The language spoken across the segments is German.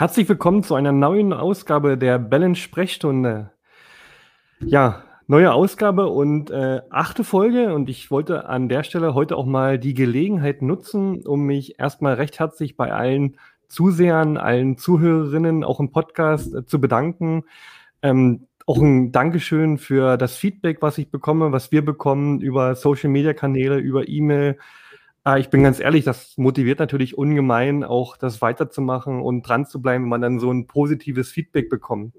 Herzlich willkommen zu einer neuen Ausgabe der Balance Sprechstunde. Ja, neue Ausgabe und äh, achte Folge und ich wollte an der Stelle heute auch mal die Gelegenheit nutzen, um mich erstmal recht herzlich bei allen Zusehern, allen Zuhörerinnen auch im Podcast äh, zu bedanken. Ähm, auch ein Dankeschön für das Feedback, was ich bekomme, was wir bekommen über Social Media Kanäle, über E-Mail. Äh, ich bin ganz ehrlich, das motiviert natürlich ungemein, auch das weiterzumachen und dran zu bleiben, wenn man dann so ein positives Feedback bekommt.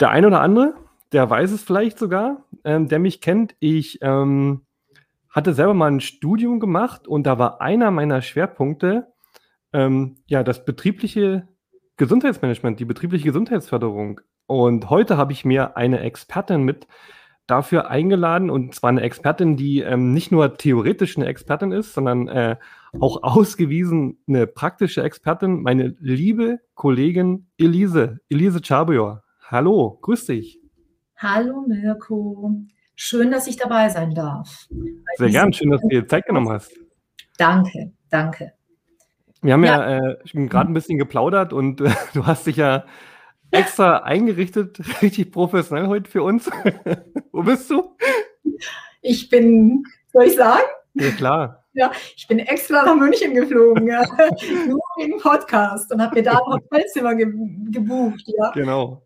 Der eine oder andere, der weiß es vielleicht sogar, ähm, der mich kennt. Ich ähm, hatte selber mal ein Studium gemacht und da war einer meiner Schwerpunkte ähm, ja das betriebliche Gesundheitsmanagement, die betriebliche Gesundheitsförderung. Und heute habe ich mir eine Expertin mit dafür eingeladen und zwar eine Expertin, die ähm, nicht nur theoretisch eine Expertin ist, sondern äh, auch ausgewiesen eine praktische Expertin, meine liebe Kollegin Elise, Elise Chabior. Hallo, grüß dich. Hallo Mirko, schön, dass ich dabei sein darf. Sehr gern, schön, dass du dir Zeit genommen hast. Danke, danke. Wir haben ja, ja äh, gerade ein bisschen geplaudert und äh, du hast dich ja extra eingerichtet, richtig professionell heute für uns. Wo bist du? Ich bin, soll ich sagen? Ja, klar. Ja, ich bin extra nach München geflogen, ja. nur wegen Podcast und habe mir da ein Hotelzimmer ge gebucht. Ja. Genau.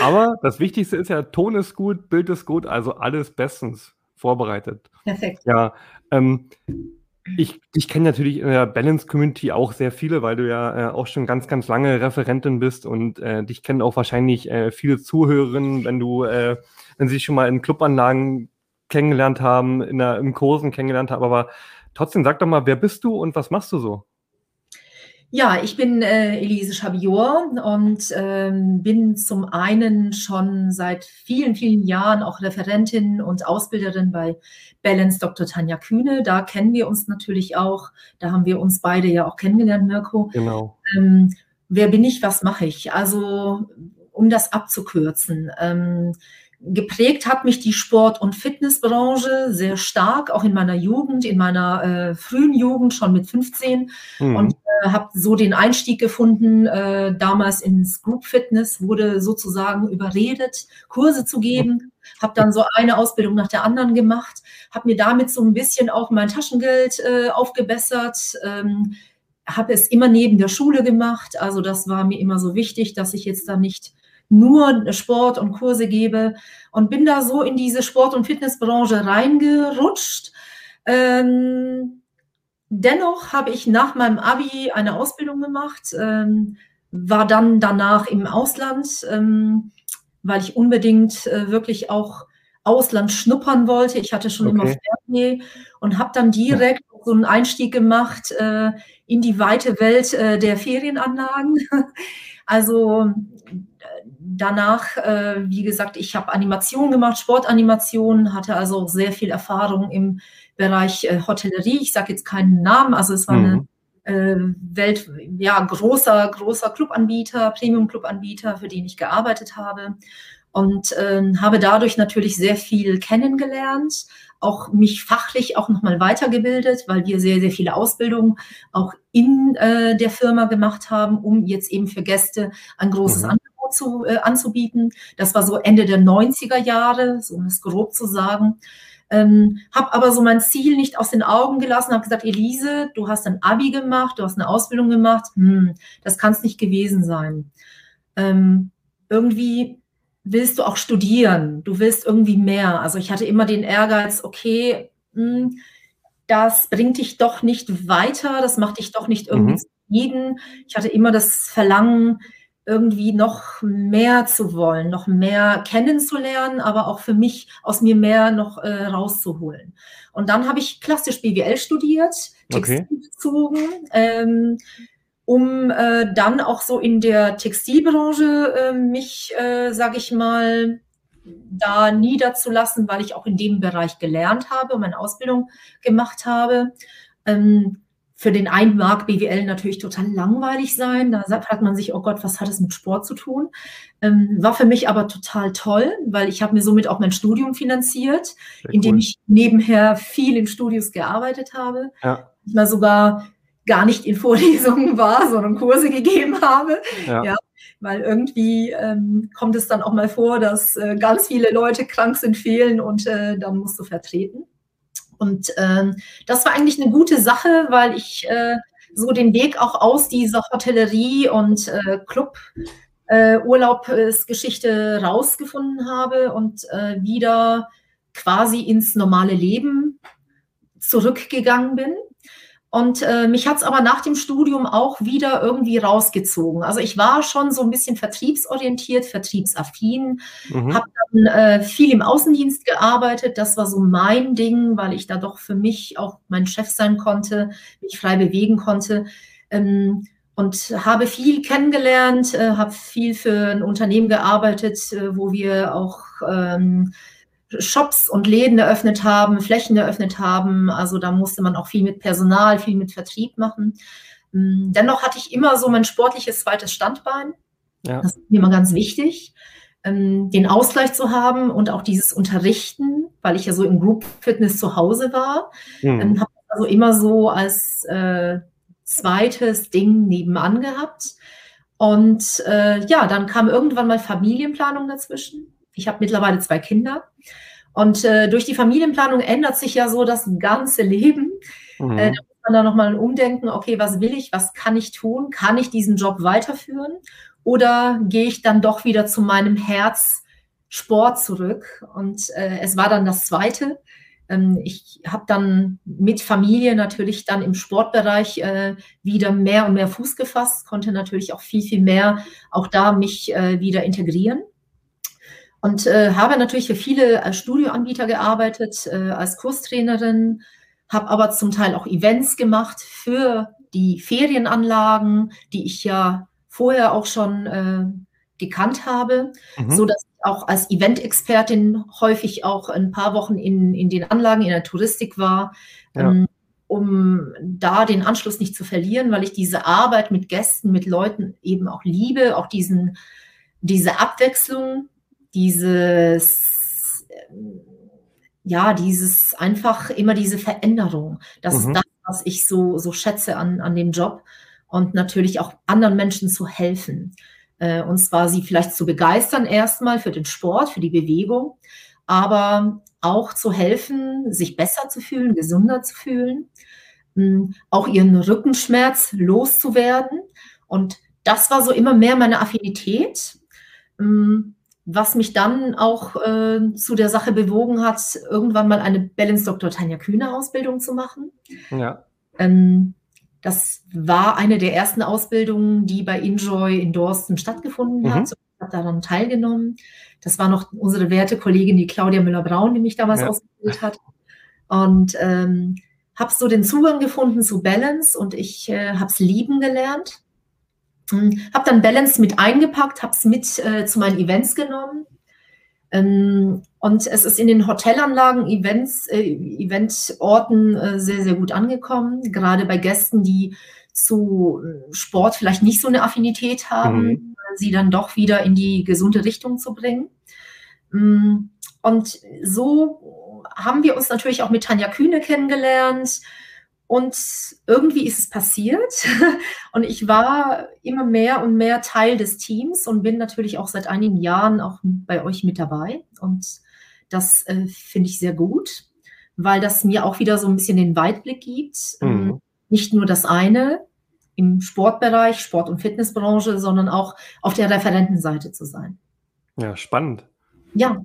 Aber das Wichtigste ist ja, Ton ist gut, Bild ist gut, also alles bestens vorbereitet. Perfekt. Ja, ähm, ich, ich kenne natürlich in der Balance-Community auch sehr viele, weil du ja äh, auch schon ganz, ganz lange Referentin bist und äh, dich kennen auch wahrscheinlich äh, viele Zuhörerinnen, wenn du, äh, wenn sie schon mal in Clubanlagen kennengelernt haben, in der, im Kursen kennengelernt haben. Aber trotzdem, sag doch mal, wer bist du und was machst du so? Ja, ich bin äh, Elise Chabior und ähm, bin zum einen schon seit vielen, vielen Jahren auch Referentin und Ausbilderin bei Balance Dr. Tanja Kühne. Da kennen wir uns natürlich auch. Da haben wir uns beide ja auch kennengelernt, Mirko. Genau. Ähm, wer bin ich, was mache ich? Also, um das abzukürzen. Ähm, Geprägt hat mich die Sport- und Fitnessbranche sehr stark, auch in meiner Jugend, in meiner äh, frühen Jugend, schon mit 15. Mhm. Und äh, habe so den Einstieg gefunden, äh, damals ins Group Fitness, wurde sozusagen überredet, Kurse zu geben. Habe dann so eine Ausbildung nach der anderen gemacht, habe mir damit so ein bisschen auch mein Taschengeld äh, aufgebessert. Ähm, habe es immer neben der Schule gemacht. Also das war mir immer so wichtig, dass ich jetzt da nicht nur Sport und Kurse gebe und bin da so in diese Sport- und Fitnessbranche reingerutscht. Ähm, dennoch habe ich nach meinem Abi eine Ausbildung gemacht, ähm, war dann danach im Ausland, ähm, weil ich unbedingt äh, wirklich auch Ausland schnuppern wollte. Ich hatte schon okay. immer Fernweh und habe dann direkt so einen Einstieg gemacht äh, in die weite Welt äh, der Ferienanlagen. Also danach, äh, wie gesagt, ich habe Animation gemacht, Sportanimation, hatte also sehr viel Erfahrung im Bereich äh, Hotellerie. Ich sage jetzt keinen Namen, also es war mhm. eine äh, Welt, ja, großer, großer Clubanbieter, Premium-Clubanbieter, für den ich gearbeitet habe und äh, habe dadurch natürlich sehr viel kennengelernt, auch mich fachlich auch nochmal weitergebildet, weil wir sehr, sehr viele Ausbildungen auch in äh, der Firma gemacht haben, um jetzt eben für Gäste ein großes mhm. Zu, äh, anzubieten. Das war so Ende der 90er Jahre, so um es grob zu sagen. Ähm, habe aber so mein Ziel nicht aus den Augen gelassen, habe gesagt, Elise, du hast ein Abi gemacht, du hast eine Ausbildung gemacht, hm, das kann es nicht gewesen sein. Ähm, irgendwie willst du auch studieren, du willst irgendwie mehr. Also ich hatte immer den Ehrgeiz, okay, mh, hm, das bringt dich doch nicht weiter, das macht dich doch nicht irgendwie mhm. zufrieden. Ich hatte immer das Verlangen, irgendwie noch mehr zu wollen, noch mehr kennenzulernen, aber auch für mich aus mir mehr noch äh, rauszuholen. Und dann habe ich klassisch BWL studiert, Textil okay. bezogen, ähm, um äh, dann auch so in der Textilbranche äh, mich, äh, sage ich mal, da niederzulassen, weil ich auch in dem Bereich gelernt habe und meine Ausbildung gemacht habe. Ähm, für den einen mag BWL natürlich total langweilig sein. Da fragt man sich, oh Gott, was hat es mit Sport zu tun? Ähm, war für mich aber total toll, weil ich habe mir somit auch mein Studium finanziert, Sehr indem cool. ich nebenher viel in Studios gearbeitet habe. Ja. Mal sogar gar nicht in Vorlesungen war, sondern Kurse gegeben habe. Ja. ja weil irgendwie ähm, kommt es dann auch mal vor, dass äh, ganz viele Leute krank sind, fehlen und äh, dann musst du vertreten. Und ähm, das war eigentlich eine gute Sache, weil ich äh, so den Weg auch aus dieser Hotellerie und äh, Club äh, Urlaubsgeschichte rausgefunden habe und äh, wieder quasi ins normale Leben zurückgegangen bin. Und äh, mich hat es aber nach dem Studium auch wieder irgendwie rausgezogen. Also ich war schon so ein bisschen vertriebsorientiert, vertriebsaffin, mhm. habe dann äh, viel im Außendienst gearbeitet. Das war so mein Ding, weil ich da doch für mich auch mein Chef sein konnte, mich frei bewegen konnte. Ähm, und habe viel kennengelernt, äh, habe viel für ein Unternehmen gearbeitet, äh, wo wir auch ähm, Shops und Läden eröffnet haben, Flächen eröffnet haben. Also da musste man auch viel mit Personal, viel mit Vertrieb machen. Mm, dennoch hatte ich immer so mein sportliches zweites Standbein. Ja. Das ist mir immer ganz wichtig, ähm, den Ausgleich zu haben und auch dieses Unterrichten, weil ich ja so im Group Fitness zu Hause war. Mhm. Ähm, habe also immer so als äh, zweites Ding nebenan gehabt. Und äh, ja, dann kam irgendwann mal Familienplanung dazwischen. Ich habe mittlerweile zwei Kinder. Und äh, durch die Familienplanung ändert sich ja so das ganze Leben. Mhm. Äh, da muss man da nochmal umdenken, okay, was will ich, was kann ich tun? Kann ich diesen Job weiterführen? Oder gehe ich dann doch wieder zu meinem Herzsport zurück? Und äh, es war dann das Zweite. Ähm, ich habe dann mit Familie natürlich dann im Sportbereich äh, wieder mehr und mehr Fuß gefasst, konnte natürlich auch viel, viel mehr auch da mich äh, wieder integrieren. Und äh, habe natürlich für viele äh, Studioanbieter gearbeitet äh, als Kurstrainerin, habe aber zum Teil auch Events gemacht für die Ferienanlagen, die ich ja vorher auch schon äh, gekannt habe, mhm. so dass ich auch als Event-Expertin häufig auch ein paar Wochen in, in den Anlagen in der Touristik war, ja. ähm, um da den Anschluss nicht zu verlieren, weil ich diese Arbeit mit Gästen, mit Leuten eben auch liebe, auch diesen, diese Abwechslung dieses, ja, dieses einfach immer diese Veränderung. Das mhm. ist das, was ich so, so schätze an, an dem Job und natürlich auch anderen Menschen zu helfen. Äh, und zwar sie vielleicht zu begeistern erstmal für den Sport, für die Bewegung, aber auch zu helfen, sich besser zu fühlen, gesünder zu fühlen, hm, auch ihren Rückenschmerz loszuwerden. Und das war so immer mehr meine Affinität. Hm, was mich dann auch äh, zu der Sache bewogen hat, irgendwann mal eine Balance Dr. Tanja Kühne Ausbildung zu machen. Ja. Ähm, das war eine der ersten Ausbildungen, die bei Enjoy in Dorsten stattgefunden mhm. hat. Ich habe daran teilgenommen. Das war noch unsere werte Kollegin, die Claudia Müller-Braun, die mich damals ja. ausgebildet hat. Und ähm, habe so den Zugang gefunden zu Balance und ich äh, habe es lieben gelernt. Hm, habe dann Balance mit eingepackt, habe es mit äh, zu meinen Events genommen. Ähm, und es ist in den Hotelanlagen, Events, äh, Eventorten äh, sehr, sehr gut angekommen. Gerade bei Gästen, die zu äh, Sport vielleicht nicht so eine Affinität haben, mhm. sie dann doch wieder in die gesunde Richtung zu bringen. Mm, und so haben wir uns natürlich auch mit Tanja Kühne kennengelernt. Und irgendwie ist es passiert. Und ich war immer mehr und mehr Teil des Teams und bin natürlich auch seit einigen Jahren auch bei euch mit dabei. Und das äh, finde ich sehr gut, weil das mir auch wieder so ein bisschen den Weitblick gibt. Ähm, mhm. Nicht nur das eine im Sportbereich, Sport- und Fitnessbranche, sondern auch auf der Referentenseite zu sein. Ja, spannend. Ja.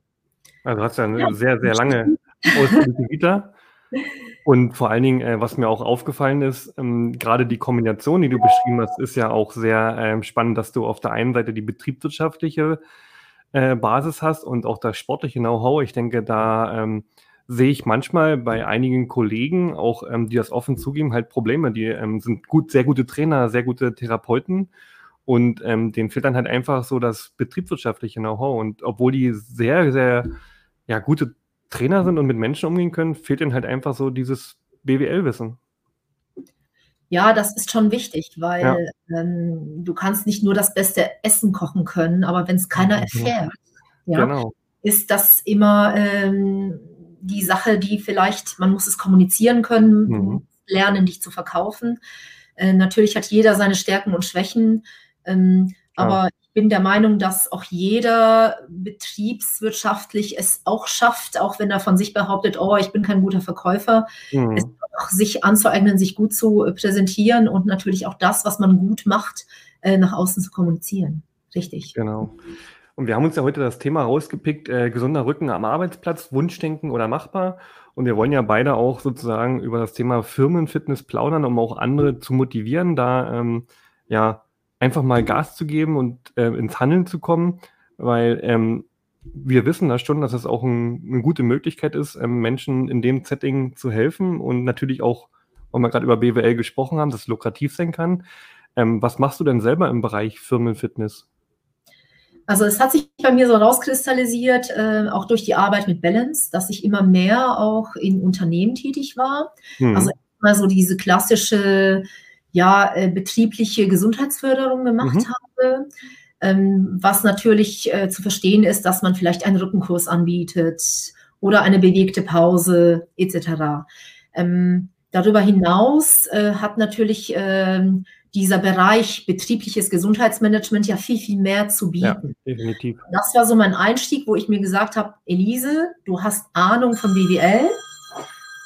Also hast ja eine ja. sehr, sehr lange Ausbildung Vita. Und vor allen Dingen, äh, was mir auch aufgefallen ist, ähm, gerade die Kombination, die du beschrieben hast, ist ja auch sehr ähm, spannend, dass du auf der einen Seite die betriebswirtschaftliche äh, Basis hast und auch das sportliche Know-how. Ich denke, da ähm, sehe ich manchmal bei einigen Kollegen, auch ähm, die das offen zugeben, halt Probleme. Die ähm, sind gut, sehr gute Trainer, sehr gute Therapeuten und ähm, denen fehlt dann halt einfach so das betriebswirtschaftliche Know-how. Und obwohl die sehr, sehr ja, gute Trainer sind und mit Menschen umgehen können, fehlt ihnen halt einfach so dieses BWL-Wissen. Ja, das ist schon wichtig, weil ja. ähm, du kannst nicht nur das beste Essen kochen können, aber wenn es keiner mhm. erfährt, ja, genau. ist das immer ähm, die Sache, die vielleicht, man muss es kommunizieren können, mhm. lernen, dich zu verkaufen. Äh, natürlich hat jeder seine Stärken und Schwächen, ähm, aber bin der Meinung, dass auch jeder betriebswirtschaftlich es auch schafft, auch wenn er von sich behauptet, oh, ich bin kein guter Verkäufer, mhm. es auch sich anzueignen, sich gut zu präsentieren und natürlich auch das, was man gut macht, äh, nach außen zu kommunizieren. Richtig. Genau. Und wir haben uns ja heute das Thema rausgepickt, äh, gesunder Rücken am Arbeitsplatz, Wunschdenken oder machbar. Und wir wollen ja beide auch sozusagen über das Thema Firmenfitness plaudern, um auch andere zu motivieren, da ähm, ja einfach mal Gas zu geben und äh, ins Handeln zu kommen, weil ähm, wir wissen da schon, dass es auch ein, eine gute Möglichkeit ist, ähm, Menschen in dem Setting zu helfen und natürlich auch, weil wir gerade über BWL gesprochen haben, dass es lukrativ sein kann. Ähm, was machst du denn selber im Bereich Firmenfitness? Also es hat sich bei mir so rauskristallisiert, äh, auch durch die Arbeit mit Balance, dass ich immer mehr auch in Unternehmen tätig war. Mhm. Also immer so diese klassische, ja, äh, betriebliche Gesundheitsförderung gemacht mhm. habe. Ähm, was natürlich äh, zu verstehen ist, dass man vielleicht einen Rückenkurs anbietet oder eine bewegte Pause etc. Ähm, darüber hinaus äh, hat natürlich ähm, dieser Bereich betriebliches Gesundheitsmanagement ja viel, viel mehr zu bieten. Ja, definitiv. Das war so mein Einstieg, wo ich mir gesagt habe, Elise, du hast Ahnung von BWL.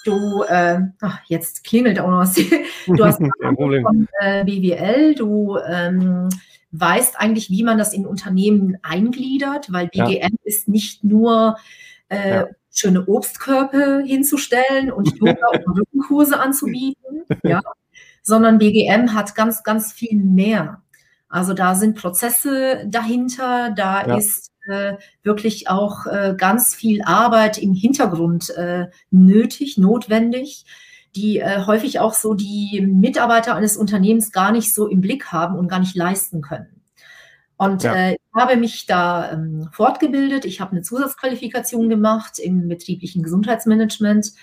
Du, äh, ach, jetzt klingelt auch noch was. Du hast von äh, BWL. Du ähm, weißt eigentlich, wie man das in Unternehmen eingliedert, weil BGM ja. ist nicht nur äh, ja. schöne Obstkörper hinzustellen und Yoga und Rückenkurse anzubieten. Ja sondern BGM hat ganz, ganz viel mehr. Also da sind Prozesse dahinter, da ja. ist äh, wirklich auch äh, ganz viel Arbeit im Hintergrund äh, nötig, notwendig, die äh, häufig auch so die Mitarbeiter eines Unternehmens gar nicht so im Blick haben und gar nicht leisten können. Und ja. äh, ich habe mich da ähm, fortgebildet. Ich habe eine Zusatzqualifikation gemacht im betrieblichen Gesundheitsmanagement.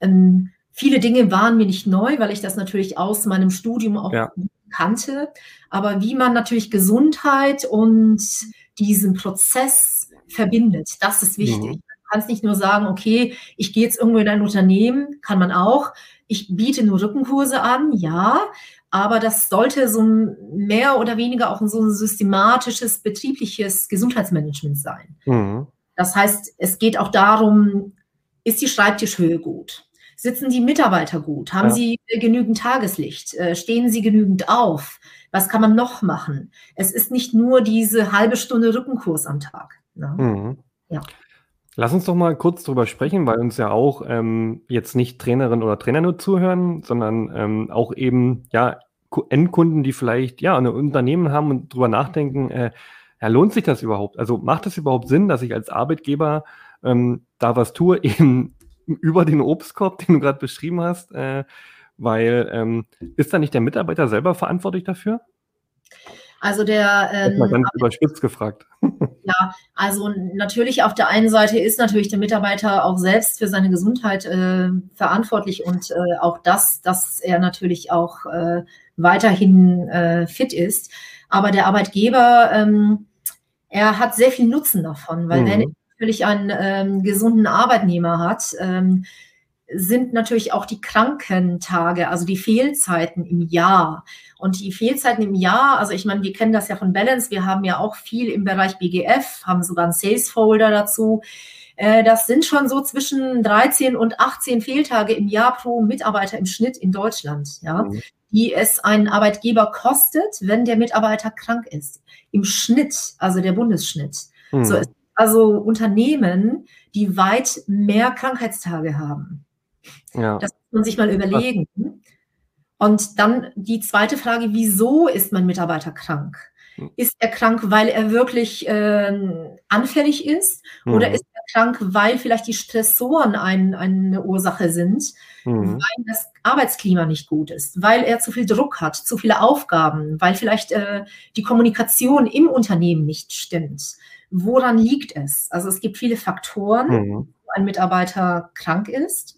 Ähm, Viele Dinge waren mir nicht neu, weil ich das natürlich aus meinem Studium auch ja. kannte. Aber wie man natürlich Gesundheit und diesen Prozess verbindet, das ist wichtig. Mhm. Man kann es nicht nur sagen, okay, ich gehe jetzt irgendwo in ein Unternehmen, kann man auch. Ich biete nur Rückenkurse an, ja, aber das sollte so mehr oder weniger auch so ein systematisches betriebliches Gesundheitsmanagement sein. Mhm. Das heißt, es geht auch darum, ist die Schreibtischhöhe gut? Sitzen die Mitarbeiter gut? Haben ja. sie genügend Tageslicht? Äh, stehen sie genügend auf? Was kann man noch machen? Es ist nicht nur diese halbe Stunde Rückenkurs am Tag. Ne? Mhm. Ja. Lass uns doch mal kurz drüber sprechen, weil uns ja auch ähm, jetzt nicht Trainerin oder Trainer nur zuhören, sondern ähm, auch eben ja Endkunden, die vielleicht ja ein Unternehmen haben und drüber nachdenken, äh, ja, lohnt sich das überhaupt? Also macht es überhaupt Sinn, dass ich als Arbeitgeber ähm, da was tue, eben über den Obstkorb, den du gerade beschrieben hast, äh, weil ähm, ist da nicht der Mitarbeiter selber verantwortlich dafür? Also der ähm, mal ganz überspitzt gefragt. Ja, also natürlich auf der einen Seite ist natürlich der Mitarbeiter auch selbst für seine Gesundheit äh, verantwortlich und äh, auch das, dass er natürlich auch äh, weiterhin äh, fit ist. Aber der Arbeitgeber, ähm, er hat sehr viel Nutzen davon, weil mhm. wenn natürlich einen ähm, gesunden Arbeitnehmer hat, ähm, sind natürlich auch die Krankentage, also die Fehlzeiten im Jahr. Und die Fehlzeiten im Jahr, also ich meine, wir kennen das ja von Balance, wir haben ja auch viel im Bereich BGF, haben sogar einen Sales-Folder dazu. Äh, das sind schon so zwischen 13 und 18 Fehltage im Jahr pro Mitarbeiter im Schnitt in Deutschland, ja, mhm. die es einen Arbeitgeber kostet, wenn der Mitarbeiter krank ist. Im Schnitt, also der Bundesschnitt. Mhm. So, also Unternehmen, die weit mehr Krankheitstage haben. Ja. Das muss man sich mal überlegen. Und dann die zweite Frage, wieso ist mein Mitarbeiter krank? Hm. Ist er krank, weil er wirklich äh, anfällig ist? Mhm. Oder ist er krank, weil vielleicht die Stressoren ein, eine Ursache sind? Mhm. Weil das Arbeitsklima nicht gut ist? Weil er zu viel Druck hat, zu viele Aufgaben? Weil vielleicht äh, die Kommunikation im Unternehmen nicht stimmt? woran liegt es? Also es gibt viele Faktoren, mhm. wo ein Mitarbeiter krank ist.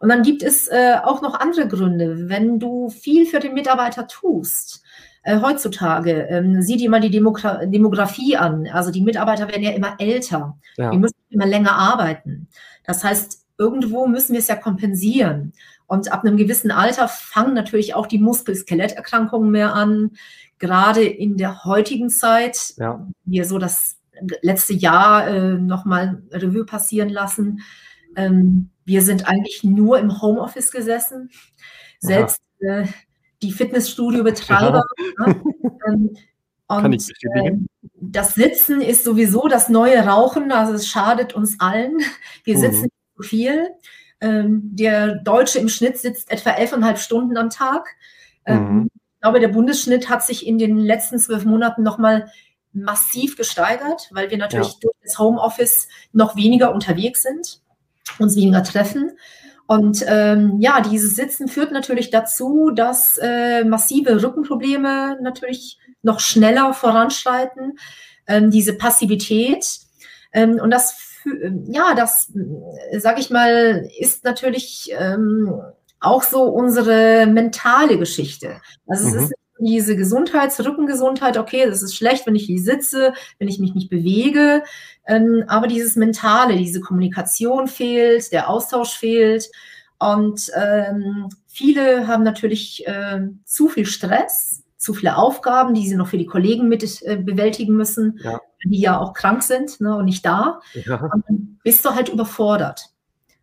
Und dann gibt es äh, auch noch andere Gründe. Wenn du viel für den Mitarbeiter tust, äh, heutzutage, ähm, sieh dir mal die Demogra Demografie an. Also die Mitarbeiter werden ja immer älter. Ja. Die müssen immer länger arbeiten. Das heißt, irgendwo müssen wir es ja kompensieren. Und ab einem gewissen Alter fangen natürlich auch die Muskel-Skeletterkrankungen mehr an. Gerade in der heutigen Zeit, ja. wir so das letzte Jahr äh, nochmal Revue passieren lassen. Ähm, wir sind eigentlich nur im Homeoffice gesessen. Selbst äh, die Fitnessstudio-Betreiber. Ja. Ne, ähm, und äh, das Sitzen ist sowieso das neue Rauchen, also es schadet uns allen. Wir mhm. sitzen zu viel. Ähm, der Deutsche im Schnitt sitzt etwa elfeinhalb Stunden am Tag. Ähm, mhm. Ich glaube, der Bundesschnitt hat sich in den letzten zwölf Monaten nochmal massiv gesteigert, weil wir natürlich ja. durch das Homeoffice noch weniger unterwegs sind, uns weniger treffen. Und ähm, ja, dieses Sitzen führt natürlich dazu, dass äh, massive Rückenprobleme natürlich noch schneller voranschreiten, ähm, diese Passivität. Ähm, und das, ja, das, sage ich mal, ist natürlich ähm, auch so unsere mentale Geschichte. Also mhm. es ist diese Gesundheit, Rückengesundheit, okay, das ist schlecht, wenn ich hier sitze, wenn ich mich nicht bewege, ähm, aber dieses Mentale, diese Kommunikation fehlt, der Austausch fehlt. Und ähm, viele haben natürlich äh, zu viel Stress, zu viele Aufgaben, die sie noch für die Kollegen mit äh, bewältigen müssen, ja. die ja auch krank sind ne, und nicht da. Ja. Und dann bist du halt überfordert.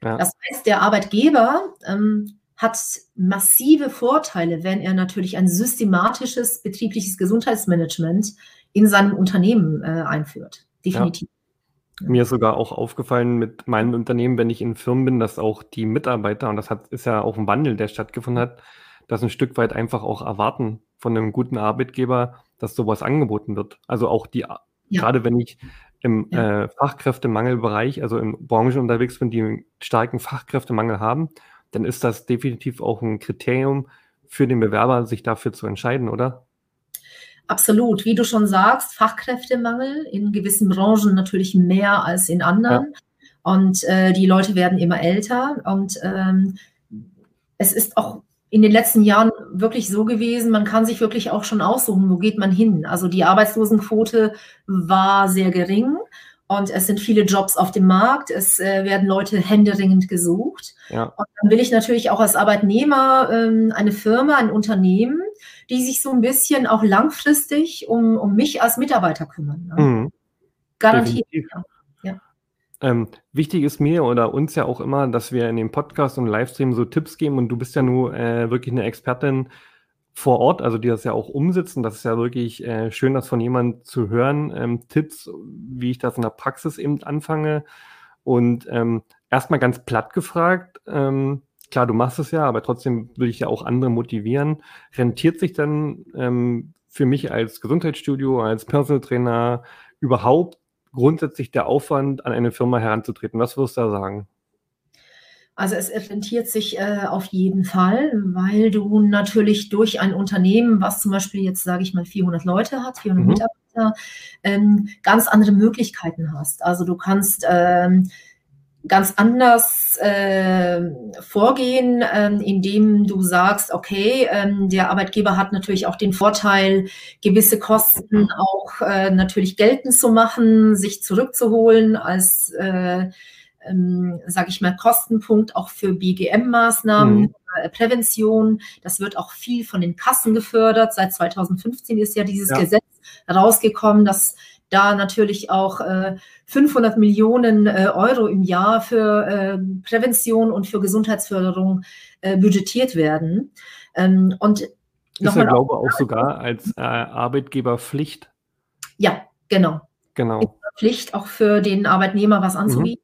Ja. Das heißt, der Arbeitgeber ähm, hat massive Vorteile, wenn er natürlich ein systematisches betriebliches Gesundheitsmanagement in seinem Unternehmen äh, einführt. Definitiv. Ja. Mir ist sogar auch aufgefallen mit meinem Unternehmen, wenn ich in Firmen bin, dass auch die Mitarbeiter, und das hat, ist ja auch ein Wandel, der stattgefunden hat, dass ein Stück weit einfach auch erwarten von einem guten Arbeitgeber, dass sowas angeboten wird. Also auch die, ja. gerade wenn ich im ja. äh, Fachkräftemangelbereich, also in Branchen unterwegs bin, die einen starken Fachkräftemangel haben, dann ist das definitiv auch ein Kriterium für den Bewerber, sich dafür zu entscheiden, oder? Absolut. Wie du schon sagst, Fachkräftemangel in gewissen Branchen natürlich mehr als in anderen. Ja. Und äh, die Leute werden immer älter. Und ähm, es ist auch in den letzten Jahren wirklich so gewesen, man kann sich wirklich auch schon aussuchen, wo geht man hin. Also die Arbeitslosenquote war sehr gering und es sind viele Jobs auf dem Markt. Es äh, werden Leute händeringend gesucht. Ja. Und dann will ich natürlich auch als Arbeitnehmer ähm, eine Firma, ein Unternehmen, die sich so ein bisschen auch langfristig um, um mich als Mitarbeiter kümmern. Ne? Mhm. Garantiert. Ja. Ähm, wichtig ist mir oder uns ja auch immer, dass wir in dem Podcast und Livestream so Tipps geben und du bist ja nur äh, wirklich eine Expertin vor Ort, also die das ja auch umsetzen. Das ist ja wirklich äh, schön, das von jemandem zu hören. Ähm, Tipps, wie ich das in der Praxis eben anfange. Und ähm, erstmal ganz platt gefragt, ähm, klar, du machst es ja, aber trotzdem will ich ja auch andere motivieren. Rentiert sich dann ähm, für mich als Gesundheitsstudio, als Personal Trainer überhaupt grundsätzlich der Aufwand, an eine Firma heranzutreten? Was wirst du da sagen? Also es rentiert sich äh, auf jeden Fall, weil du natürlich durch ein Unternehmen, was zum Beispiel jetzt, sage ich mal, 400 Leute hat, 400 mhm. Mitarbeiter, ähm, ganz andere Möglichkeiten hast. Also du kannst ähm, ganz anders äh, vorgehen, ähm, indem du sagst, okay, ähm, der Arbeitgeber hat natürlich auch den Vorteil, gewisse Kosten auch äh, natürlich geltend zu machen, sich zurückzuholen als äh, ähm, sage ich mal, Kostenpunkt auch für BGM-Maßnahmen, mhm. äh, Prävention. Das wird auch viel von den Kassen gefördert. Seit 2015 ist ja dieses ja. Gesetz rausgekommen, dass da natürlich auch äh, 500 Millionen äh, Euro im Jahr für äh, Prävention und für Gesundheitsförderung äh, budgetiert werden. Ähm, und ist ja, glaube ich, auch sogar als äh, Arbeitgeber Pflicht. Ja, genau. Genau. Pflicht auch für den Arbeitnehmer was anzubieten.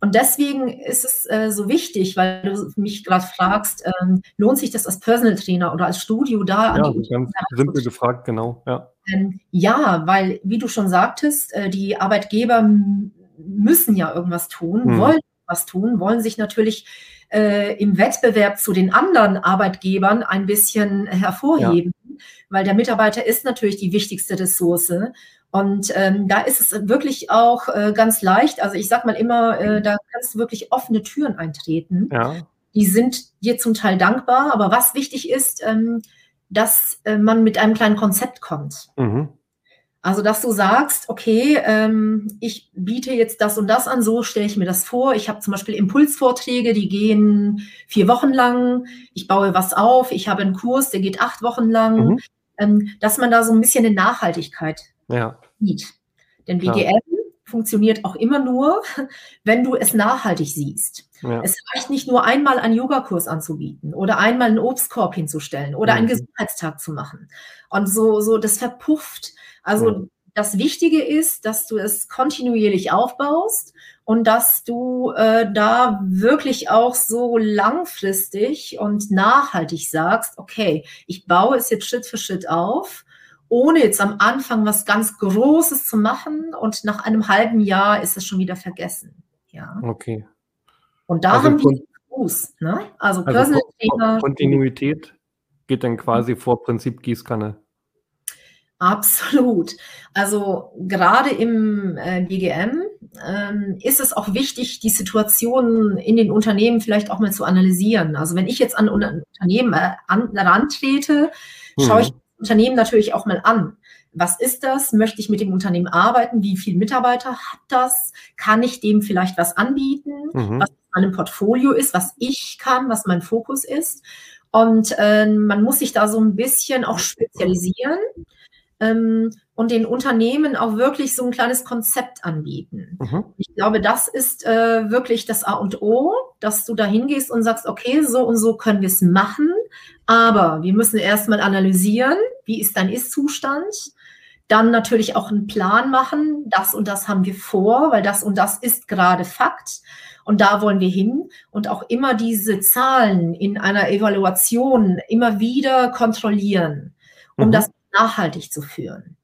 Und deswegen ist es äh, so wichtig, weil du mich gerade fragst, ähm, lohnt sich das als Personal Trainer oder als Studio da? Ja, ganz simpel gefragt, genau. Ja. Ähm, ja, weil, wie du schon sagtest, äh, die Arbeitgeber müssen ja irgendwas tun, hm. wollen was tun, wollen sich natürlich äh, im Wettbewerb zu den anderen Arbeitgebern ein bisschen hervorheben, ja. weil der Mitarbeiter ist natürlich die wichtigste Ressource. Und ähm, da ist es wirklich auch äh, ganz leicht. Also ich sage mal immer, äh, da kannst du wirklich offene Türen eintreten. Ja. Die sind dir zum Teil dankbar, aber was wichtig ist, ähm, dass äh, man mit einem kleinen Konzept kommt. Mhm. Also, dass du sagst, okay, ähm, ich biete jetzt das und das an, so stelle ich mir das vor. Ich habe zum Beispiel Impulsvorträge, die gehen vier Wochen lang. Ich baue was auf. Ich habe einen Kurs, der geht acht Wochen lang. Mhm. Ähm, dass man da so ein bisschen eine Nachhaltigkeit ja. sieht. Denn ja. Funktioniert auch immer nur, wenn du es nachhaltig siehst. Ja. Es reicht nicht nur einmal einen Yogakurs anzubieten oder einmal einen Obstkorb hinzustellen oder mhm. einen Gesundheitstag zu machen. Und so, so, das verpufft. Also mhm. das Wichtige ist, dass du es kontinuierlich aufbaust und dass du äh, da wirklich auch so langfristig und nachhaltig sagst, okay, ich baue es jetzt Schritt für Schritt auf, ohne jetzt am Anfang was ganz Großes zu machen und nach einem halben Jahr ist es schon wieder vergessen. Ja. Okay. Und da also haben wir Fuß, ne? Also, also Personal Trainer. Kontinuität geht dann quasi vor Prinzip Gießkanne. Absolut. Also gerade im äh, BGM ähm, ist es auch wichtig, die Situation in den Unternehmen vielleicht auch mal zu analysieren. Also wenn ich jetzt an ein Unternehmen äh, an, herantrete, schaue ich mhm. das Unternehmen natürlich auch mal an. Was ist das? Möchte ich mit dem Unternehmen arbeiten? Wie viele Mitarbeiter hat das? Kann ich dem vielleicht was anbieten? Mhm. Was meinem Portfolio ist, was ich kann, was mein Fokus ist? Und äh, man muss sich da so ein bisschen auch spezialisieren und den Unternehmen auch wirklich so ein kleines Konzept anbieten. Mhm. Ich glaube, das ist äh, wirklich das A und O, dass du da hingehst und sagst, okay, so und so können wir es machen, aber wir müssen erstmal analysieren, wie ist dein Ist-Zustand, dann natürlich auch einen Plan machen, das und das haben wir vor, weil das und das ist gerade Fakt. Und da wollen wir hin und auch immer diese Zahlen in einer Evaluation immer wieder kontrollieren, um mhm. das nachhaltig zu führen.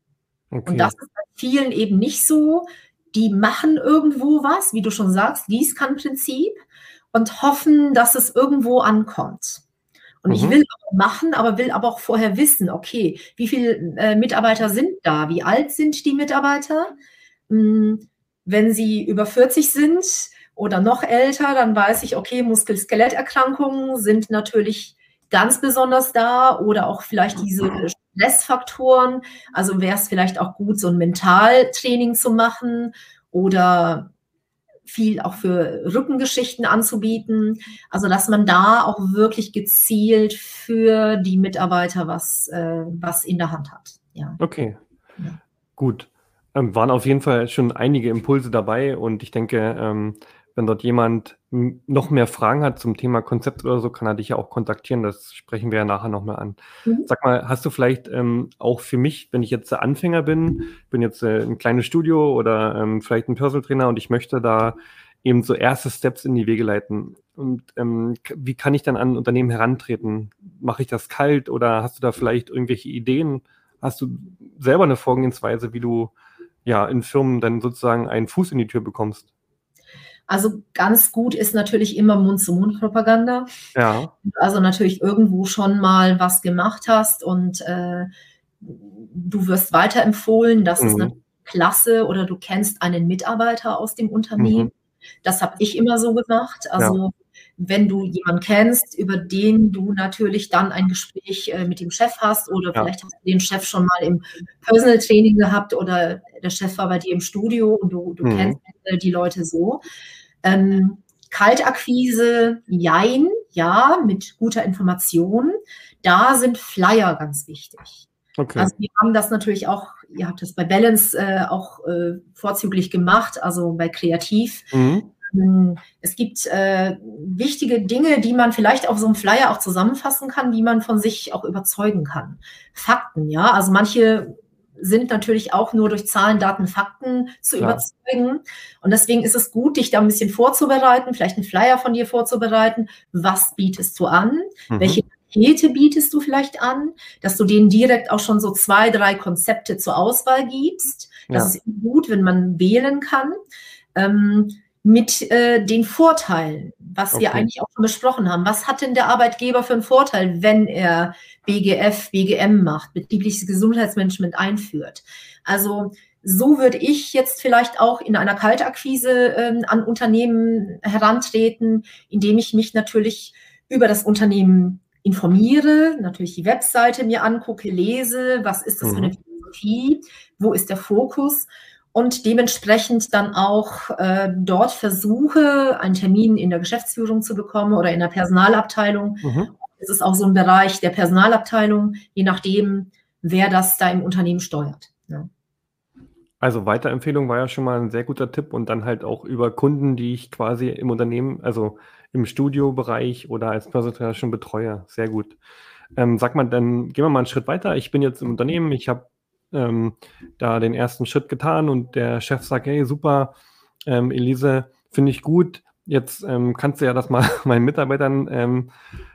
Okay. Und das ist bei vielen eben nicht so. Die machen irgendwo was, wie du schon sagst, Gießkannenprinzip und hoffen, dass es irgendwo ankommt. Und mhm. ich will machen, aber will aber auch vorher wissen, okay, wie viele äh, Mitarbeiter sind da? Wie alt sind die Mitarbeiter? Hm, wenn sie über 40 sind oder noch älter, dann weiß ich, okay, Muskel-Skeletterkrankungen sind natürlich ganz besonders da oder auch vielleicht diese Stressfaktoren. Also wäre es vielleicht auch gut, so ein Mentaltraining zu machen oder viel auch für Rückengeschichten anzubieten. Also dass man da auch wirklich gezielt für die Mitarbeiter was, äh, was in der Hand hat. Ja. Okay, ja. gut. Ähm, waren auf jeden Fall schon einige Impulse dabei und ich denke, ähm, wenn dort jemand noch mehr Fragen hat zum Thema Konzept oder so, kann er dich ja auch kontaktieren. Das sprechen wir ja nachher nochmal an. Mhm. Sag mal, hast du vielleicht ähm, auch für mich, wenn ich jetzt Anfänger bin, bin jetzt äh, ein kleines Studio oder ähm, vielleicht ein Personal Trainer und ich möchte da eben so erste Steps in die Wege leiten. Und ähm, wie kann ich dann an Unternehmen herantreten? Mache ich das kalt oder hast du da vielleicht irgendwelche Ideen? Hast du selber eine Vorgehensweise, wie du ja in Firmen dann sozusagen einen Fuß in die Tür bekommst? Also ganz gut ist natürlich immer Mund-zu-Mund-Propaganda. Ja. Also natürlich irgendwo schon mal was gemacht hast und äh, du wirst weiterempfohlen. Das mhm. ist natürlich klasse oder du kennst einen Mitarbeiter aus dem Unternehmen. Mhm. Das habe ich immer so gemacht. Also ja. wenn du jemanden kennst, über den du natürlich dann ein Gespräch äh, mit dem Chef hast oder ja. vielleicht hast du den Chef schon mal im Personal Training gehabt oder der Chef war bei dir im Studio und du, du mhm. kennst äh, die Leute so ähm, Kaltakquise, jein, ja, mit guter Information. Da sind Flyer ganz wichtig. Okay. Also wir haben das natürlich auch, ihr habt das bei Balance äh, auch äh, vorzüglich gemacht, also bei Kreativ. Mhm. Ähm, es gibt äh, wichtige Dinge, die man vielleicht auf so einem Flyer auch zusammenfassen kann, wie man von sich auch überzeugen kann. Fakten, ja. Also manche sind natürlich auch nur durch Zahlen, Daten, Fakten zu Klar. überzeugen. Und deswegen ist es gut, dich da ein bisschen vorzubereiten, vielleicht einen Flyer von dir vorzubereiten. Was bietest du an? Mhm. Welche Pakete bietest du vielleicht an? Dass du denen direkt auch schon so zwei, drei Konzepte zur Auswahl gibst. Das ja. ist gut, wenn man wählen kann. Ähm, mit äh, den Vorteilen, was okay. wir eigentlich auch schon besprochen haben. Was hat denn der Arbeitgeber für einen Vorteil, wenn er BGF, BGM macht, betriebliches Gesundheitsmanagement einführt? Also so würde ich jetzt vielleicht auch in einer Kaltakquise ähm, an Unternehmen herantreten, indem ich mich natürlich über das Unternehmen informiere, natürlich die Webseite mir angucke, lese, was ist das mhm. für eine mhm. Philosophie, wo ist der Fokus und dementsprechend dann auch äh, dort versuche, einen Termin in der Geschäftsführung zu bekommen oder in der Personalabteilung. Mhm. Es ist auch so ein Bereich der Personalabteilung, je nachdem, wer das da im Unternehmen steuert. Ja. Also Weiterempfehlung war ja schon mal ein sehr guter Tipp und dann halt auch über Kunden, die ich quasi im Unternehmen, also im Studiobereich oder als Personal schon betreue. Sehr gut. Ähm, sag mal, dann gehen wir mal einen Schritt weiter. Ich bin jetzt im Unternehmen, ich habe ähm, da den ersten Schritt getan und der Chef sagt, hey, super, ähm, Elise, finde ich gut. Jetzt ähm, kannst du ja das mal meinen Mitarbeitern ähm,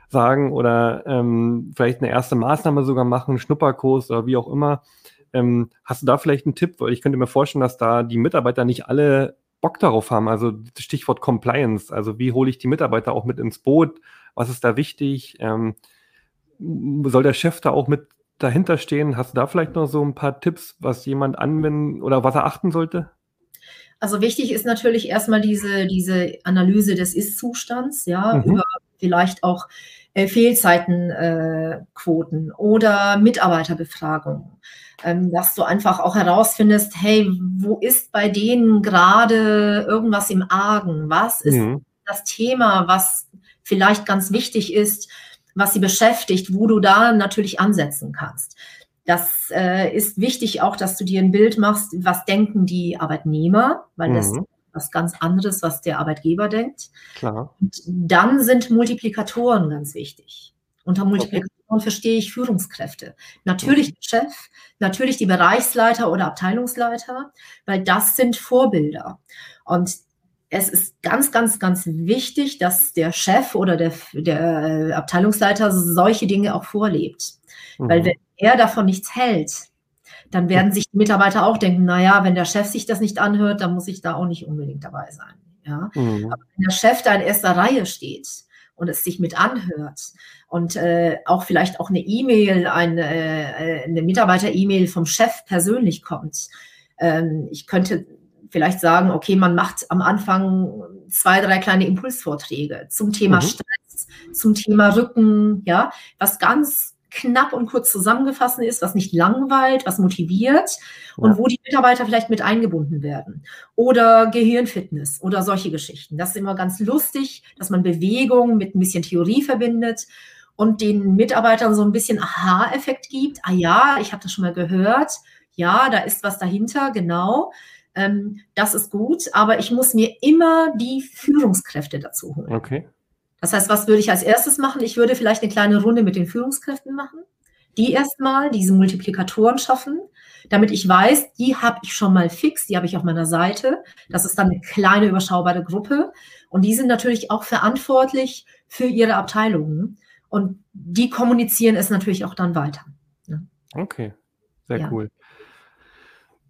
sagen oder ähm, vielleicht eine erste Maßnahme sogar machen, Schnupperkurs oder wie auch immer. Ähm, hast du da vielleicht einen Tipp? Weil ich könnte mir vorstellen, dass da die Mitarbeiter nicht alle Bock darauf haben. Also Stichwort Compliance. Also wie hole ich die Mitarbeiter auch mit ins Boot? Was ist da wichtig? Ähm, soll der Chef da auch mit dahinter stehen? Hast du da vielleicht noch so ein paar Tipps, was jemand anwenden oder was er achten sollte? Also wichtig ist natürlich erstmal diese, diese Analyse des Ist-Zustands, ja, mhm. über vielleicht auch äh, Fehlzeitenquoten äh, oder Mitarbeiterbefragungen, ähm, dass du einfach auch herausfindest, hey, wo ist bei denen gerade irgendwas im Argen? Was ist mhm. das Thema, was vielleicht ganz wichtig ist? Was sie beschäftigt, wo du da natürlich ansetzen kannst. Das äh, ist wichtig auch, dass du dir ein Bild machst, was denken die Arbeitnehmer, weil mhm. das ist was ganz anderes, was der Arbeitgeber denkt. Klar. Und dann sind Multiplikatoren ganz wichtig. Unter Multiplikatoren okay. verstehe ich Führungskräfte. Natürlich der Chef, natürlich die Bereichsleiter oder Abteilungsleiter, weil das sind Vorbilder. Und es ist ganz, ganz, ganz wichtig, dass der Chef oder der, der äh, Abteilungsleiter solche Dinge auch vorlebt. Mhm. Weil wenn er davon nichts hält, dann werden sich die Mitarbeiter auch denken, naja, wenn der Chef sich das nicht anhört, dann muss ich da auch nicht unbedingt dabei sein. Ja? Mhm. Aber wenn der Chef da in erster Reihe steht und es sich mit anhört und äh, auch vielleicht auch eine E-Mail, eine, äh, eine Mitarbeiter-E-Mail vom Chef persönlich kommt, ähm, ich könnte vielleicht sagen, okay, man macht am Anfang zwei, drei kleine Impulsvorträge zum Thema mhm. Stress, zum Thema Rücken, ja, was ganz knapp und kurz zusammengefasst ist, was nicht langweilt, was motiviert und ja. wo die Mitarbeiter vielleicht mit eingebunden werden. Oder Gehirnfitness oder solche Geschichten. Das ist immer ganz lustig, dass man Bewegung mit ein bisschen Theorie verbindet und den Mitarbeitern so ein bisschen Aha-Effekt gibt. Ah ja, ich habe das schon mal gehört. Ja, da ist was dahinter, genau. Ähm, das ist gut, aber ich muss mir immer die Führungskräfte dazu holen. Okay. Das heißt, was würde ich als erstes machen? Ich würde vielleicht eine kleine Runde mit den Führungskräften machen, die erstmal diese Multiplikatoren schaffen, damit ich weiß, die habe ich schon mal fix, die habe ich auf meiner Seite. Das ist dann eine kleine überschaubare Gruppe und die sind natürlich auch verantwortlich für ihre Abteilungen und die kommunizieren es natürlich auch dann weiter. Ja. Okay, sehr ja. cool.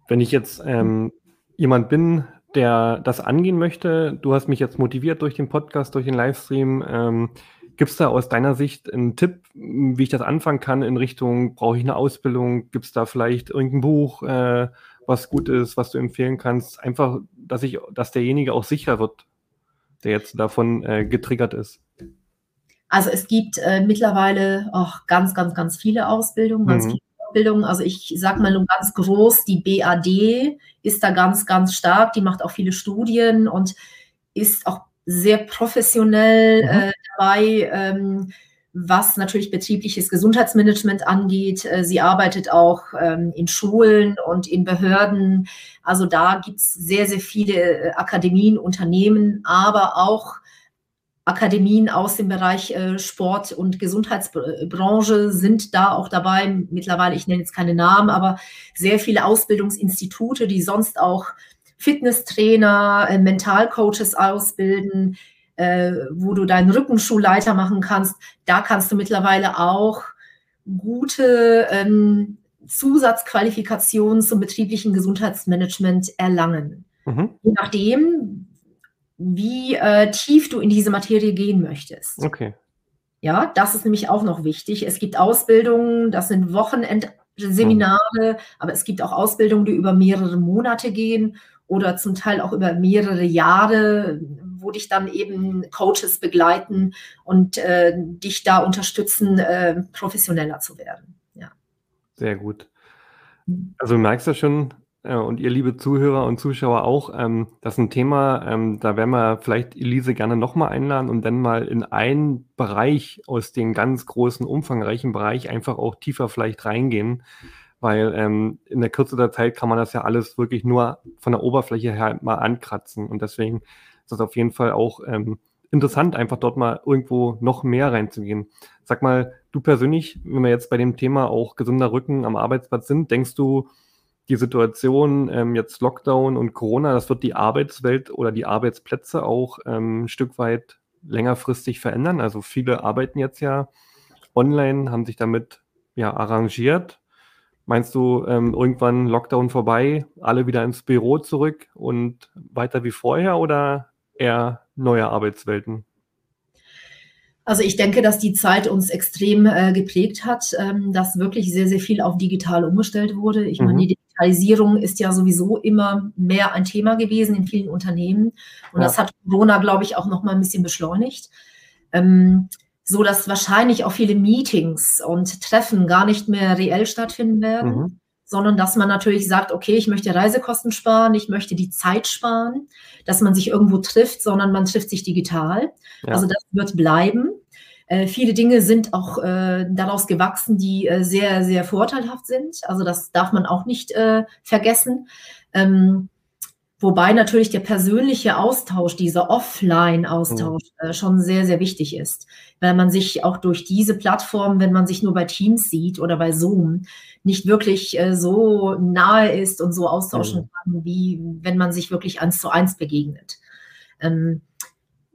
Wenn ich jetzt ähm, jemand bin, der das angehen möchte, du hast mich jetzt motiviert durch den Podcast, durch den Livestream. Ähm, Gibt es da aus deiner Sicht einen Tipp, wie ich das anfangen kann in Richtung, brauche ich eine Ausbildung? Gibt es da vielleicht irgendein Buch, äh, was gut ist, was du empfehlen kannst? Einfach, dass ich, dass derjenige auch sicher wird, der jetzt davon äh, getriggert ist. Also es gibt äh, mittlerweile auch ganz, ganz, ganz viele Ausbildungen, ganz mhm. viele Ausbildung, also ich sage mal nur ganz groß, die BAD ist da ganz, ganz stark, die macht auch viele Studien und ist auch sehr professionell mhm. äh, dabei, ähm, was natürlich betriebliches Gesundheitsmanagement angeht. Äh, sie arbeitet auch ähm, in Schulen und in Behörden. Also da gibt es sehr, sehr viele äh, Akademien, Unternehmen, aber auch Akademien aus dem Bereich äh, Sport und Gesundheitsbranche sind da auch dabei. Mittlerweile, ich nenne jetzt keine Namen, aber sehr viele Ausbildungsinstitute, die sonst auch Fitnesstrainer, äh, Mentalcoaches ausbilden, äh, wo du deinen Rückenschulleiter machen kannst. Da kannst du mittlerweile auch gute ähm, Zusatzqualifikationen zum betrieblichen Gesundheitsmanagement erlangen. Mhm. Je nachdem, wie äh, tief du in diese Materie gehen möchtest. Okay. Ja, das ist nämlich auch noch wichtig. Es gibt Ausbildungen, das sind Wochenendseminare, mhm. aber es gibt auch Ausbildungen, die über mehrere Monate gehen oder zum Teil auch über mehrere Jahre, wo dich dann eben Coaches begleiten und äh, dich da unterstützen, äh, professioneller zu werden. Ja. Sehr gut. Also du merkst ja schon, und ihr liebe Zuhörer und Zuschauer auch, ähm, das ist ein Thema, ähm, da werden wir vielleicht Elise gerne nochmal einladen und dann mal in einen Bereich aus dem ganz großen, umfangreichen Bereich einfach auch tiefer vielleicht reingehen, weil ähm, in der Kürze der Zeit kann man das ja alles wirklich nur von der Oberfläche her mal ankratzen und deswegen ist das auf jeden Fall auch ähm, interessant, einfach dort mal irgendwo noch mehr reinzugehen. Sag mal, du persönlich, wenn wir jetzt bei dem Thema auch gesunder Rücken am Arbeitsplatz sind, denkst du, die Situation, ähm, jetzt Lockdown und Corona, das wird die Arbeitswelt oder die Arbeitsplätze auch ähm, ein Stück weit längerfristig verändern. Also viele arbeiten jetzt ja online, haben sich damit ja arrangiert. Meinst du, ähm, irgendwann Lockdown vorbei, alle wieder ins Büro zurück und weiter wie vorher oder eher neue Arbeitswelten? Also ich denke, dass die Zeit uns extrem äh, geprägt hat, ähm, dass wirklich sehr, sehr viel auf digital umgestellt wurde. Ich mhm. meine, die Digitalisierung ist ja sowieso immer mehr ein Thema gewesen in vielen Unternehmen. Und ja. das hat Corona, glaube ich, auch noch mal ein bisschen beschleunigt. Ähm, so dass wahrscheinlich auch viele Meetings und Treffen gar nicht mehr reell stattfinden werden, mhm. sondern dass man natürlich sagt, okay, ich möchte Reisekosten sparen, ich möchte die Zeit sparen, dass man sich irgendwo trifft, sondern man trifft sich digital. Ja. Also das wird bleiben. Äh, viele Dinge sind auch äh, daraus gewachsen, die äh, sehr, sehr vorteilhaft sind. Also das darf man auch nicht äh, vergessen. Ähm, wobei natürlich der persönliche Austausch, dieser Offline-Austausch mhm. äh, schon sehr, sehr wichtig ist. Weil man sich auch durch diese Plattform, wenn man sich nur bei Teams sieht oder bei Zoom, nicht wirklich so nahe ist und so austauschen mhm. kann, wie wenn man sich wirklich eins zu eins begegnet. Ähm,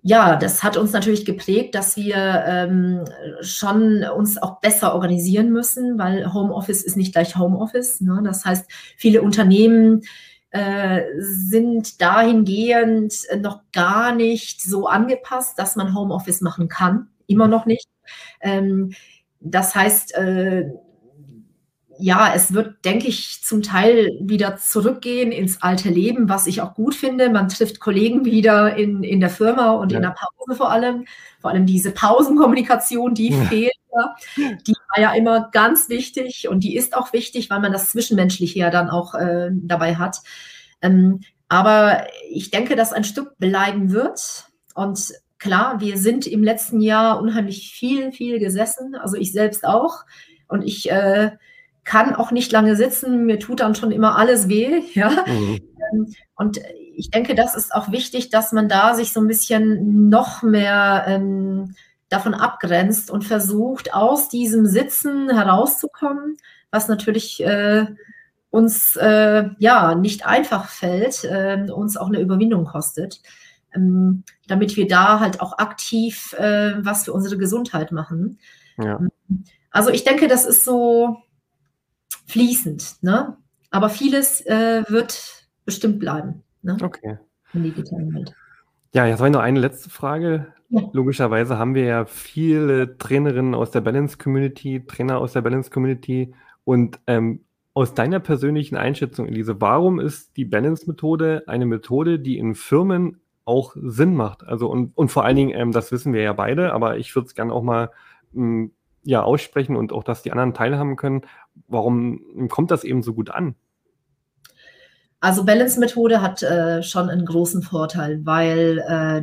ja, das hat uns natürlich geprägt, dass wir ähm, schon uns auch besser organisieren müssen, weil Homeoffice ist nicht gleich Homeoffice. Ne? Das heißt, viele Unternehmen äh, sind dahingehend noch gar nicht so angepasst, dass man Homeoffice machen kann. Immer noch nicht. Ähm, das heißt, äh, ja, es wird, denke ich, zum Teil wieder zurückgehen ins alte Leben, was ich auch gut finde. Man trifft Kollegen wieder in, in der Firma und ja. in der Pause vor allem. Vor allem diese Pausenkommunikation, die ja. fehlt. Die war ja immer ganz wichtig und die ist auch wichtig, weil man das Zwischenmenschliche ja dann auch äh, dabei hat. Ähm, aber ich denke, dass ein Stück bleiben wird. Und klar, wir sind im letzten Jahr unheimlich viel, viel gesessen. Also ich selbst auch. Und ich äh, kann auch nicht lange sitzen, mir tut dann schon immer alles weh, ja. Mhm. Ähm, und ich denke, das ist auch wichtig, dass man da sich so ein bisschen noch mehr ähm, davon abgrenzt und versucht, aus diesem Sitzen herauszukommen, was natürlich äh, uns äh, ja nicht einfach fällt, äh, uns auch eine Überwindung kostet, ähm, damit wir da halt auch aktiv äh, was für unsere Gesundheit machen. Ja. Also ich denke, das ist so fließend. Ne? Aber vieles äh, wird bestimmt bleiben. Ne? Okay. In digitalen Welt. Ja, jetzt habe ich noch eine letzte Frage. Ja. Logischerweise haben wir ja viele Trainerinnen aus der Balance Community, Trainer aus der Balance Community. Und ähm, aus deiner persönlichen Einschätzung, Elise, warum ist die Balance-Methode eine Methode, die in Firmen auch Sinn macht? Also und, und vor allen Dingen, ähm, das wissen wir ja beide, aber ich würde es gerne auch mal m, hm, ja, aussprechen und auch, dass die anderen teilhaben können. Warum kommt das eben so gut an? Also Balance-Methode hat äh, schon einen großen Vorteil, weil äh,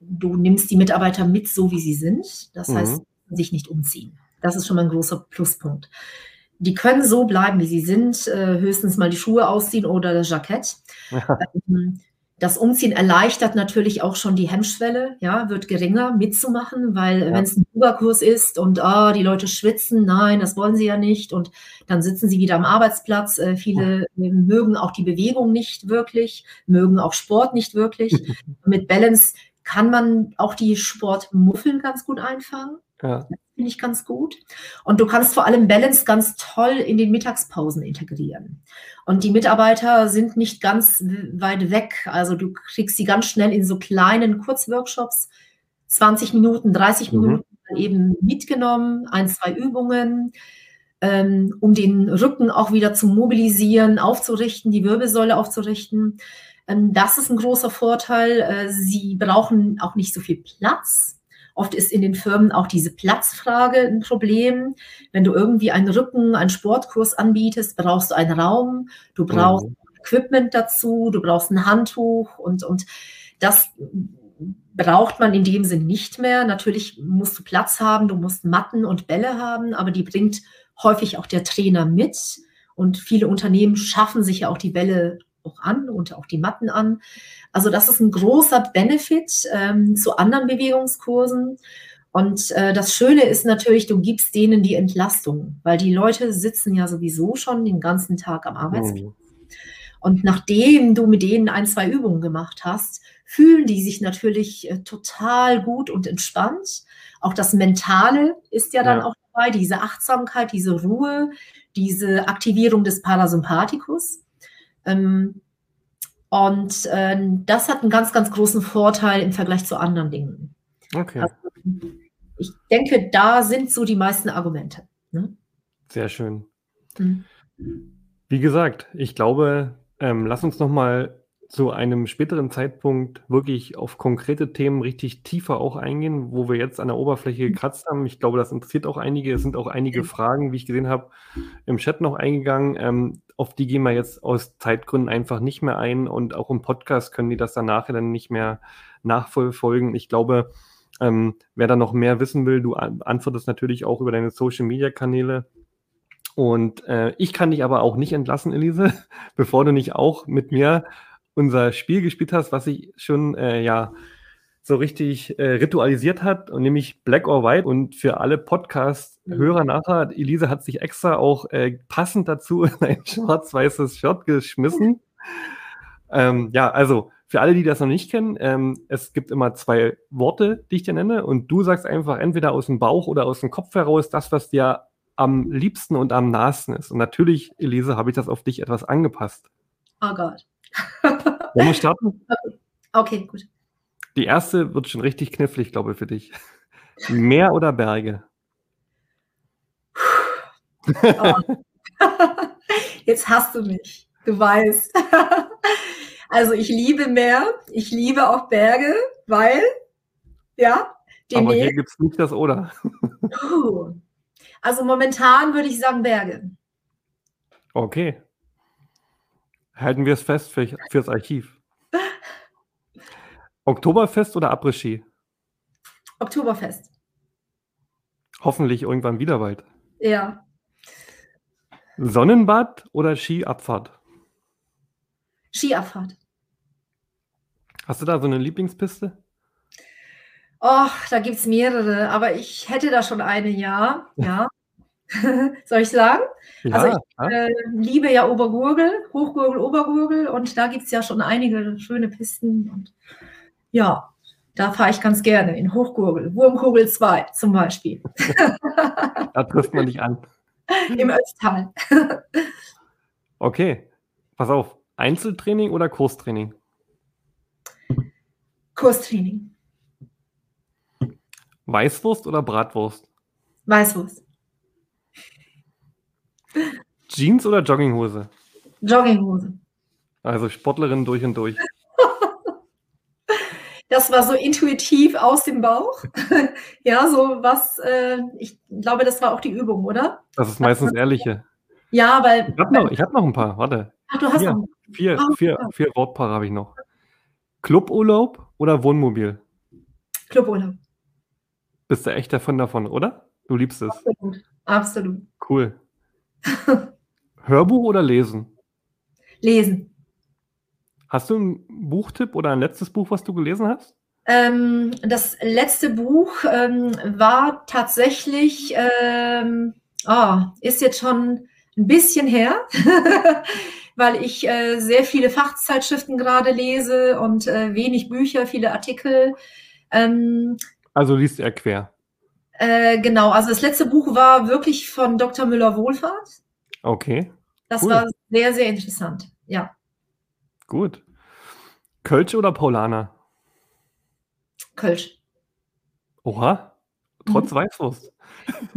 du nimmst die Mitarbeiter mit, so wie sie sind. Das mhm. heißt, sich nicht umziehen. Das ist schon mal ein großer Pluspunkt. Die können so bleiben, wie sie sind, äh, höchstens mal die Schuhe ausziehen oder das Jackett. Ja. Ähm, das Umziehen erleichtert natürlich auch schon die Hemmschwelle, ja, wird geringer mitzumachen, weil ja. wenn es ein Yoga-Kurs ist und oh, die Leute schwitzen, nein, das wollen sie ja nicht und dann sitzen sie wieder am Arbeitsplatz. Äh, viele ja. mögen auch die Bewegung nicht wirklich, mögen auch Sport nicht wirklich. Mit Balance kann man auch die Sportmuffel ganz gut einfangen. Ja. Finde ich ganz gut. Und du kannst vor allem Balance ganz toll in den Mittagspausen integrieren. Und die Mitarbeiter sind nicht ganz weit weg. Also du kriegst sie ganz schnell in so kleinen Kurzworkshops, 20 Minuten, 30 mhm. Minuten eben mitgenommen, ein, zwei Übungen, ähm, um den Rücken auch wieder zu mobilisieren, aufzurichten, die Wirbelsäule aufzurichten. Ähm, das ist ein großer Vorteil. Äh, sie brauchen auch nicht so viel Platz Oft ist in den Firmen auch diese Platzfrage ein Problem. Wenn du irgendwie einen Rücken, einen Sportkurs anbietest, brauchst du einen Raum, du brauchst mhm. Equipment dazu, du brauchst ein Handtuch und, und das braucht man in dem Sinn nicht mehr. Natürlich musst du Platz haben, du musst Matten und Bälle haben, aber die bringt häufig auch der Trainer mit. Und viele Unternehmen schaffen sich ja auch die Bälle auch an und auch die Matten an. Also das ist ein großer Benefit ähm, zu anderen Bewegungskursen. Und äh, das Schöne ist natürlich, du gibst denen die Entlastung, weil die Leute sitzen ja sowieso schon den ganzen Tag am Arbeitsplatz. Mhm. Und nachdem du mit denen ein, zwei Übungen gemacht hast, fühlen die sich natürlich äh, total gut und entspannt. Auch das Mentale ist ja dann ja. auch dabei, diese Achtsamkeit, diese Ruhe, diese Aktivierung des Parasympathikus. Ähm, und äh, das hat einen ganz, ganz großen Vorteil im Vergleich zu anderen Dingen. Okay. Also, ich denke, da sind so die meisten Argumente. Ne? Sehr schön. Mhm. Wie gesagt, ich glaube, ähm, lass uns noch mal zu einem späteren Zeitpunkt wirklich auf konkrete Themen richtig tiefer auch eingehen, wo wir jetzt an der Oberfläche mhm. gekratzt haben. Ich glaube, das interessiert auch einige. Es sind auch einige Fragen, wie ich gesehen habe, im Chat noch eingegangen. Ähm, auf die gehen wir jetzt aus Zeitgründen einfach nicht mehr ein und auch im Podcast können die das dann nachher dann nicht mehr nachverfolgen. Ich glaube, ähm, wer da noch mehr wissen will, du antwortest natürlich auch über deine Social Media Kanäle. Und äh, ich kann dich aber auch nicht entlassen, Elise, bevor du nicht auch mit mir unser Spiel gespielt hast, was sich schon äh, ja so richtig äh, ritualisiert hat, und nämlich Black or White. Und für alle Podcast-Hörer mhm. nachher, Elise hat sich extra auch äh, passend dazu in ein schwarz-weißes Shirt geschmissen. Ähm, ja, also für alle, die das noch nicht kennen, ähm, es gibt immer zwei Worte, die ich dir nenne, und du sagst einfach entweder aus dem Bauch oder aus dem Kopf heraus das, was dir am liebsten und am nahesten ist. Und natürlich, Elise, habe ich das auf dich etwas angepasst. Oh Gott. Wollen wir starten? Okay. okay, gut. Die erste wird schon richtig knifflig, glaube ich, für dich. Meer oder Berge? Oh. Jetzt hast du mich. Du weißt. Also ich liebe Meer, ich liebe auch Berge, weil, ja, Aber hier gibt es nicht das Oder. Also momentan würde ich sagen Berge. Okay. Halten wir es fest für, fürs Archiv. Oktoberfest oder Après-Ski? Oktoberfest. Hoffentlich irgendwann wieder bald. Ja. Sonnenbad oder Skiabfahrt? Skiabfahrt. Hast du da so eine Lieblingspiste? Och, da gibt es mehrere, aber ich hätte da schon eine, ja. ja. Soll ich sagen? Ja, also ich äh, liebe ja Obergurgel, Hochgurgel, Obergurgel und da gibt es ja schon einige schöne Pisten und ja, da fahre ich ganz gerne in Hochgurgel, Wurmkugel 2 zum Beispiel. da trifft man dich an. Im Ötztal. okay, pass auf, Einzeltraining oder Kurstraining? Kurstraining. Weißwurst oder Bratwurst? Weißwurst. Jeans oder Jogginghose? Jogginghose. Also Sportlerin durch und durch. Das war so intuitiv aus dem Bauch. ja, so was, äh, ich glaube, das war auch die Übung, oder? Das ist meistens ehrliche. Ja, weil. Ich habe noch, hab noch ein paar, warte. Ach, du hast vier, noch. Vier, oh, vier, ja. vier Wortpaare habe ich noch. Cluburlaub oder Wohnmobil? Cluburlaub. Bist du echt davon davon, oder? Du liebst es. Absolut. Absolut. Cool. Hörbuch oder lesen? Lesen. Hast du einen Buchtipp oder ein letztes Buch, was du gelesen hast? Ähm, das letzte Buch ähm, war tatsächlich, ähm, oh, ist jetzt schon ein bisschen her, weil ich äh, sehr viele Fachzeitschriften gerade lese und äh, wenig Bücher, viele Artikel. Ähm, also liest er quer. Äh, genau, also das letzte Buch war wirklich von Dr. Müller-Wohlfahrt. Okay. Das cool. war sehr, sehr interessant, ja. Gut. Kölsch oder Paulaner? Kölsch. Oha, trotz mhm. Weißwurst.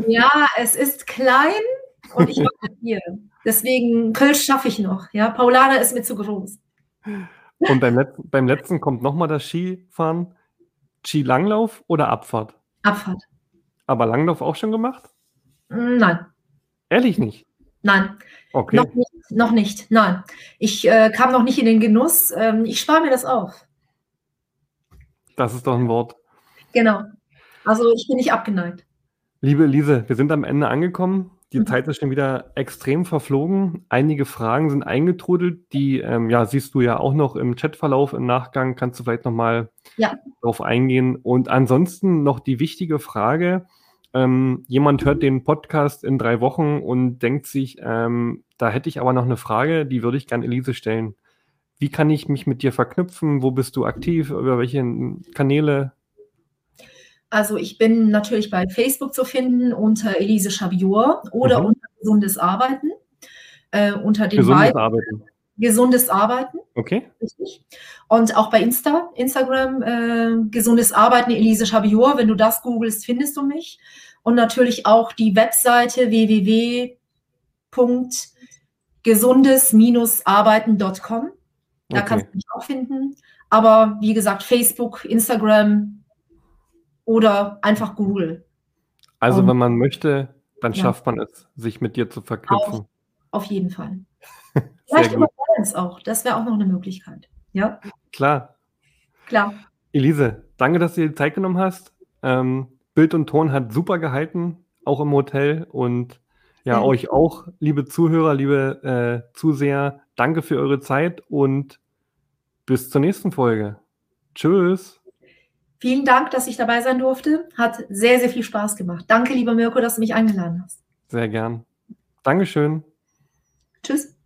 Ja, es ist klein und ich mache Bier. Deswegen Kölsch schaffe ich noch. Ja, Paulaner ist mir zu groß. Und beim, Let beim letzten kommt nochmal das Skifahren. Skilanglauf oder Abfahrt? Abfahrt. Aber Langlauf auch schon gemacht? Nein. Ehrlich nicht? Nein. Okay. Noch nicht, noch nicht. Nein. Ich äh, kam noch nicht in den Genuss. Ähm, ich spare mir das auf. Das ist doch ein Wort. Genau. Also ich bin nicht abgeneigt. Liebe Elise, wir sind am Ende angekommen. Die Mhm. Zeit ist schon wieder extrem verflogen. Einige Fragen sind eingetrudelt, die ähm, ja, siehst du ja auch noch im Chatverlauf im Nachgang. Kannst du vielleicht nochmal Ja. darauf eingehen. Und ansonsten noch die wichtige Frage. Ähm, jemand hört den Podcast in drei Wochen und denkt sich, ähm, da hätte ich aber noch eine Frage, die würde ich gerne Elise stellen. Wie kann ich mich mit dir verknüpfen? Wo bist du aktiv? Über welche Kanäle? Also ich bin natürlich bei Facebook zu finden unter Elise Chabior oder Mhm. unter Gesundes Arbeiten. Äh, unter den Gesundes beiden Arbeiten. Gesundes Arbeiten, Okay? richtig. Und auch bei Insta, Instagram, äh, Gesundes Arbeiten, Elise Chabior. Wenn du das googelst, findest du mich. Und natürlich auch die Webseite www.gesundes-arbeiten.com. Da Okay. kannst du mich auch finden. Aber wie gesagt, Facebook, Instagram oder einfach Google. Also, Und- wenn man möchte, dann Ja. schafft man es, sich mit dir zu verknüpfen. Auf jeden Fall. Vielleicht über Balance auch. Das wäre auch noch eine Möglichkeit. Ja, Klar. klar. Elise, danke, dass du dir die Zeit genommen hast. Ähm, Bild und Ton hat super gehalten, auch im Hotel. Und ja, Sehr euch auch, liebe Zuhörer, liebe äh, Zuseher, danke für eure Zeit und bis zur nächsten Folge. Tschüss. Vielen Dank, dass ich dabei sein durfte. Hat sehr, sehr viel Spaß gemacht. Danke, lieber Mirko, dass du mich eingeladen hast. Sehr gern. Dankeschön. Tschüss.